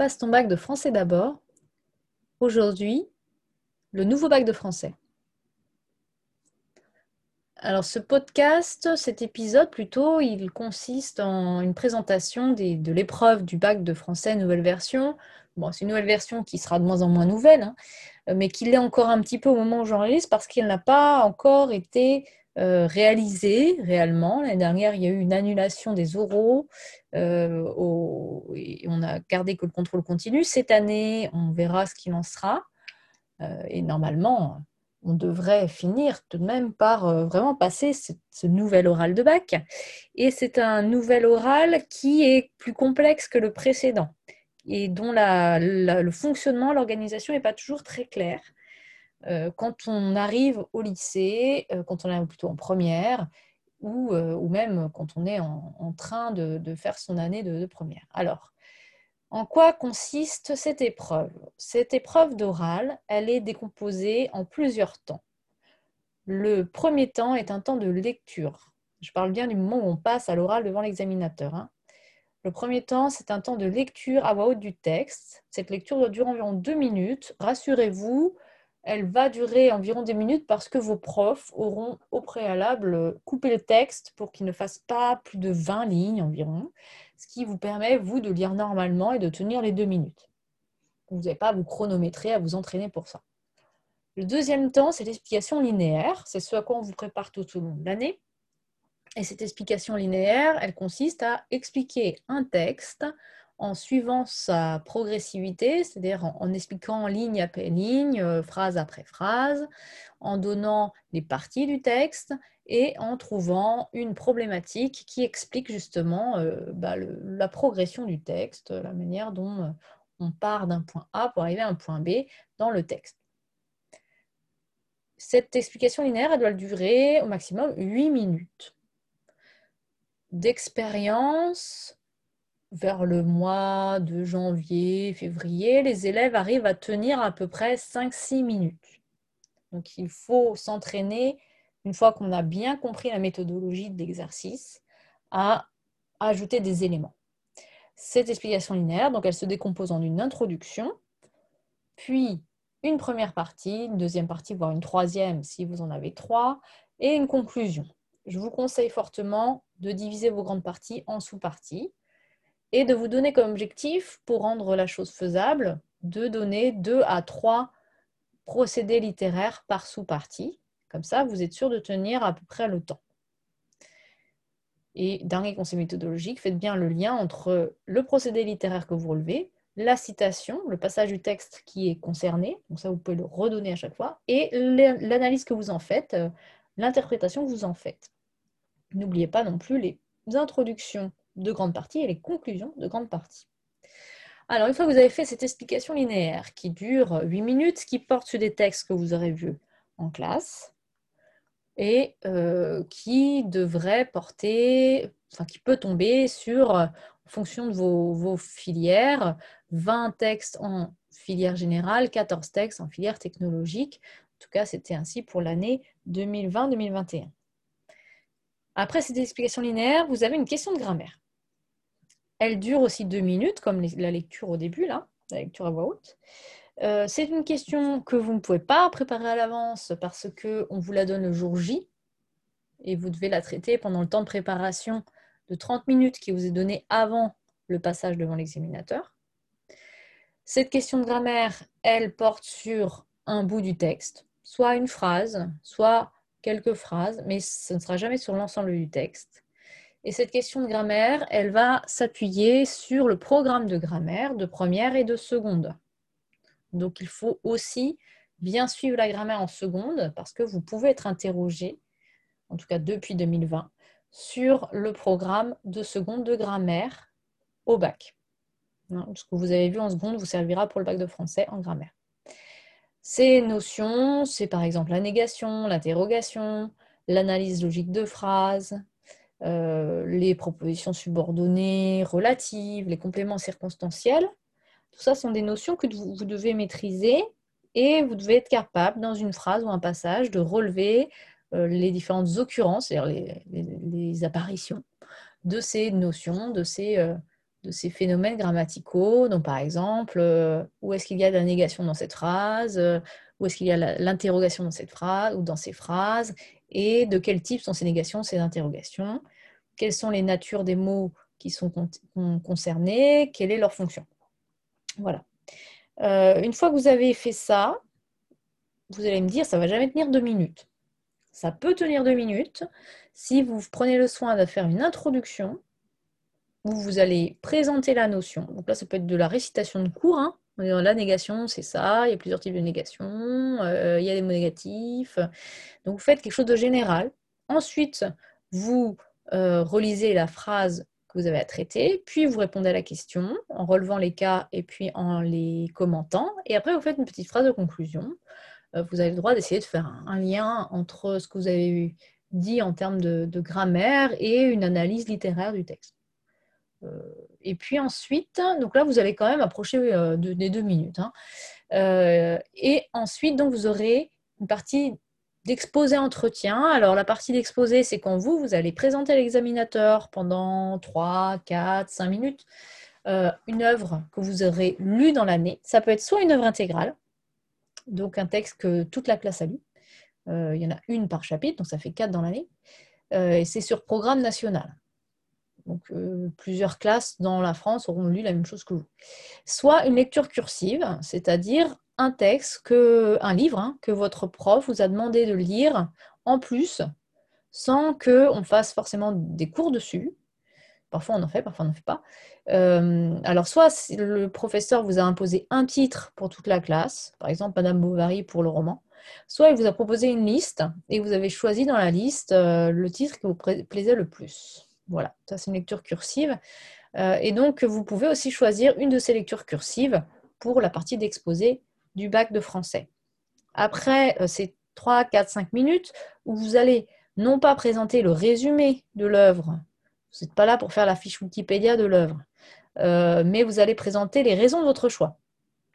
Passe ton bac de français d'abord. Aujourd'hui, le nouveau bac de français. Alors ce podcast, cet épisode plutôt, il consiste en une présentation de l'épreuve du bac de français nouvelle version. Bon, c'est une nouvelle version qui sera de moins en moins nouvelle, hein, mais qui l'est encore un petit peu au moment où j'enregistre parce qu'elle n'a pas encore été euh, réalisé réellement. L'année dernière, il y a eu une annulation des oraux euh, et on a gardé que le contrôle continu. Cette année, on verra ce qu'il en sera. Euh, et normalement, on devrait finir tout de même par vraiment passer ce, nouvel oral de bac. Et c'est un nouvel oral qui est plus complexe que le précédent et dont le fonctionnement, l'organisation n'est pas toujours très clair. Euh, quand on arrive au lycée, euh, quand on est plutôt en première, ou, euh, ou même quand on est en, train de, faire son année de, première. Alors, en quoi consiste cette épreuve? Cette épreuve d'oral, elle est décomposée en plusieurs temps. Le premier temps est un temps de lecture. Je parle bien du moment où on passe à l'oral devant l'examinateur. Hein. Le premier temps, c'est un temps de lecture à voix haute du texte. Cette lecture doit durer environ deux minutes. Rassurez-vous, elle va durer environ 10 minutes parce que vos profs auront au préalable coupé le texte pour qu'il ne fasse pas plus de 20 lignes environ, ce qui vous permet, vous, de lire normalement et de tenir les deux minutes. Vous n'avez pas à vous chronométrer, à vous entraîner pour ça. Le deuxième temps, c'est l'explication linéaire. C'est ce à quoi on vous prépare tout au long de l'année. Et cette explication linéaire, elle consiste à expliquer un texte en suivant sa progressivité, c'est-à-dire en, expliquant ligne après ligne, euh, phrase après phrase, en donnant les parties du texte et en trouvant une problématique qui explique justement euh, bah, la progression du texte, la manière dont euh, on part d'un point A pour arriver à un point B dans le texte. Cette explication linéaire, doit durer au maximum 8 minutes. D'expérience, vers le mois de janvier, février, les élèves arrivent à tenir à peu près 5-6 minutes. Donc il faut s'entraîner, une fois qu'on a bien compris la méthodologie de l'exercice, à ajouter des éléments. Cette explication linéaire, donc elle se décompose en une introduction, puis une première partie, une deuxième partie, voire une troisième si vous en avez trois, et une conclusion. Je vous conseille fortement de diviser vos grandes parties en sous-parties et de vous donner comme objectif, pour rendre la chose faisable, de donner deux à trois procédés littéraires par sous-partie. Comme ça, vous êtes sûr de tenir à peu près le temps. Et dernier conseil méthodologique, faites bien le lien entre le procédé littéraire que vous relevez, la citation, le passage du texte qui est concerné, donc ça vous pouvez le redonner à chaque fois, et l'analyse que vous en faites, euh, l'interprétation que vous en faites. N'oubliez pas non plus les introductions de grande partie et les conclusions de grande partie. Alors, une fois que vous avez fait cette explication linéaire qui dure 8 minutes, qui porte sur des textes que vous aurez vus en classe et euh, qui devrait porter, enfin qui peut tomber sur, en fonction de vos, vos filières, 20 textes en filière générale, 14 textes en filière technologique. En tout cas, c'était ainsi pour l'année 2020-2021. Après cette explication linéaire, vous avez une question de grammaire. Elle dure aussi deux minutes, comme la lecture au début, là, la lecture à voix haute. Euh, c'est une question que vous ne pouvez pas préparer à l'avance parce qu'on vous la donne le jour J et vous devez la traiter pendant le temps de préparation de 30 minutes qui vous est donné avant le passage devant l'examinateur. Cette question de grammaire, elle porte sur un bout du texte, soit une phrase, soit quelques phrases, mais ce ne sera jamais sur l'ensemble du texte. Et cette question de grammaire, elle va s'appuyer sur le programme de grammaire de première et de seconde. Donc il faut aussi bien suivre la grammaire en seconde parce que vous pouvez être interrogé, en tout cas depuis 2020, sur le programme de seconde de grammaire au bac. Hein, ce que vous avez vu en seconde vous servira pour le bac de français en grammaire. Ces notions, c'est par exemple la négation, l'interrogation, l'analyse logique de phrases, euh, les propositions subordonnées, relatives, les compléments circonstanciels. Tout ça sont des notions que vous, devez maîtriser et vous devez être capable, dans une phrase ou un passage, de relever euh, les différentes occurrences, les, apparitions de ces notions, de ces, euh, de ces phénomènes grammaticaux. Donc, par exemple, où est-ce qu'il y a de la négation dans cette phrase? Où est-ce qu'il y a l'interrogation dans cette phrase ou dans ces phrases Et de quel type sont ces négations, ces interrogations Quelles sont les natures des mots qui sont concernés Quelle est leur fonction Voilà. Euh, une fois que vous avez fait ça, vous allez me dire, ça ne va jamais tenir deux minutes. Ça peut tenir deux minutes si vous prenez le soin de faire une introduction où vous allez présenter la notion. Donc là, ça peut être de la récitation de cours. Hein. La négation, c'est ça. Il y a plusieurs types de négation. Euh, il y a des mots négatifs. Donc, vous faites quelque chose de général. Ensuite, vous euh, relisez la phrase que vous avez à traiter, puis vous répondez à la question en relevant les cas et puis en les commentant. Et après, vous faites une petite phrase de conclusion. Euh, vous avez le droit d'essayer de faire un, lien entre ce que vous avez dit en termes de, grammaire et une analyse littéraire du texte. Et puis ensuite, donc là, vous allez quand même approcher euh, des deux minutes. Hein. et ensuite, donc, vous aurez une partie d'exposé entretien. Alors, la partie d'exposé, c'est quand vous, vous allez présenter à l'examinateur pendant 3, 4, 5 minutes une œuvre que vous aurez lue dans l'année. Ça peut être soit une œuvre intégrale, donc un texte que toute la classe a lu. Euh, il y en a une par chapitre, donc ça fait quatre dans l'année. Euh, et c'est sur programme national. Donc euh, plusieurs classes dans la France auront lu la même chose que vous. Soit une lecture cursive, c'est-à-dire un texte, un livre hein, que votre prof vous a demandé de lire en plus, sans qu'on fasse forcément des cours dessus. Parfois on en fait, parfois on n'en fait pas. Euh, alors, soit le professeur vous a imposé un titre pour toute la classe, par exemple Madame Bovary pour le roman, soit il vous a proposé une liste et vous avez choisi dans la liste euh, le titre qui vous plaisait le plus. Voilà, ça c'est une lecture cursive. Euh, et donc, vous pouvez aussi choisir une de ces lectures cursives pour la partie d'exposé du bac de français. Après ces 3, 4, 5 minutes où vous allez non pas présenter le résumé de l'œuvre, vous n'êtes pas là pour faire la fiche Wikipédia de l'œuvre, euh, mais vous allez présenter les raisons de votre choix.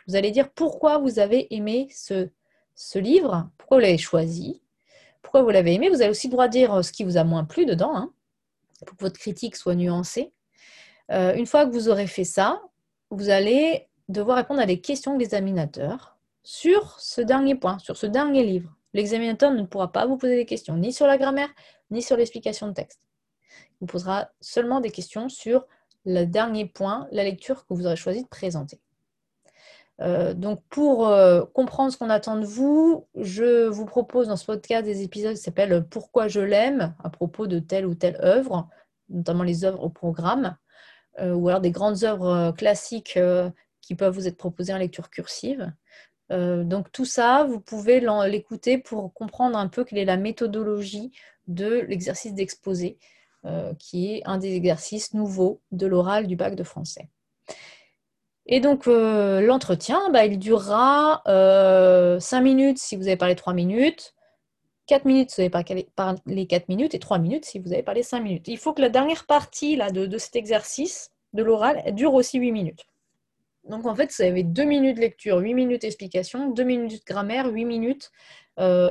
Vous allez dire pourquoi vous avez aimé ce, livre, pourquoi vous l'avez choisi, pourquoi vous l'avez aimé. Vous avez aussi le droit de dire euh, ce qui vous a moins plu dedans, hein, pour que votre critique soit nuancée. Euh, une fois que vous aurez fait ça, vous allez devoir répondre à des questions de l'examinateur sur ce dernier point, sur ce dernier livre. L'examinateur ne pourra pas vous poser des questions ni sur la grammaire, ni sur l'explication de texte. Il vous posera seulement des questions sur le dernier point, la lecture que vous aurez choisi de présenter. Euh, donc pour euh, comprendre ce qu'on attend de vous, je vous propose dans ce podcast des épisodes qui s'appellent Pourquoi je l'aime à propos de telle ou telle œuvre, notamment les œuvres au programme, euh, ou alors des grandes œuvres classiques qui peuvent vous être proposées en lecture cursive. donc tout ça, vous pouvez l'écouter pour comprendre un peu quelle est la méthodologie de l'exercice d'exposé qui est un des exercices nouveaux de l'oral du bac de français. Et donc, euh, l'entretien, bah, il durera 5 euh, minutes si vous avez parlé 3 minutes, 4 minutes si vous avez parlé 4 minutes, et 3 minutes si vous avez parlé 5 minutes. Il faut que la dernière partie de, cet exercice de l'oral dure aussi 8 minutes. Donc, en fait, vous avez 2 minutes lecture, 8 minutes explication, 2 minutes de grammaire, 8 minutes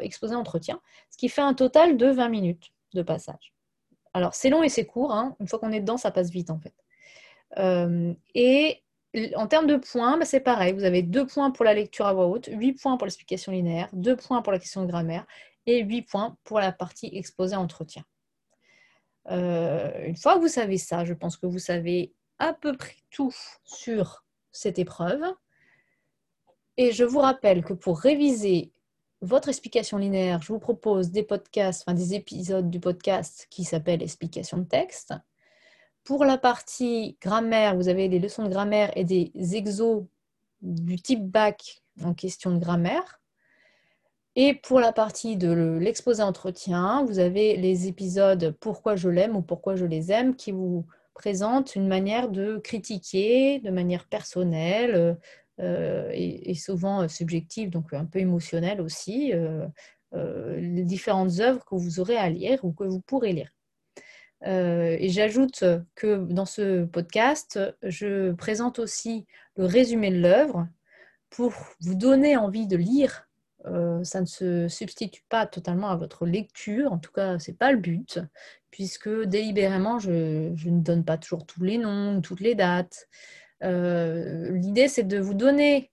exposé entretien, ce qui fait un total de 20 minutes de passage. Alors, c'est long et c'est court. Hein. Une fois qu'on est dedans, ça passe vite, en fait. Euh, et en termes de points, bah, c'est pareil. Vous avez deux points pour la lecture à voix haute, 8 points pour l'explication linéaire, 2 points pour la question de grammaire et 8 points pour la partie exposée entretien. Euh, une fois que vous savez ça, je pense que vous savez à peu près tout sur cette épreuve. Et je vous rappelle que pour réviser votre explication linéaire, je vous propose des podcasts, enfin des épisodes du podcast qui s'appelle Explication de texte. Pour la partie grammaire, vous avez des leçons de grammaire et des exos du type bac en question de grammaire. Et pour la partie de l'exposé entretien, vous avez les épisodes Pourquoi je l'aime ou Pourquoi je les aime qui vous présentent une manière de critiquer de manière personnelle euh, et, souvent euh, subjective, donc un peu émotionnel aussi, euh, les différentes œuvres que vous aurez à lire ou que vous pourrez lire. Et j'ajoute que dans ce podcast, je présente aussi le résumé de l'œuvre pour vous donner envie de lire Euh, ça ne se substitue pas totalement à votre lecture, en tout cas, ce n'est pas le but, puisque délibérément, je, ne donne pas toujours tous les noms, toutes les dates. Euh, l'idée, c'est de vous donner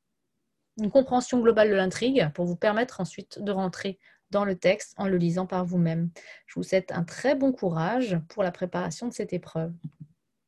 une compréhension globale de l'intrigue pour vous permettre ensuite de rentrer dans le texte en le lisant par vous-même. Je vous souhaite un très bon courage pour la préparation de cette épreuve.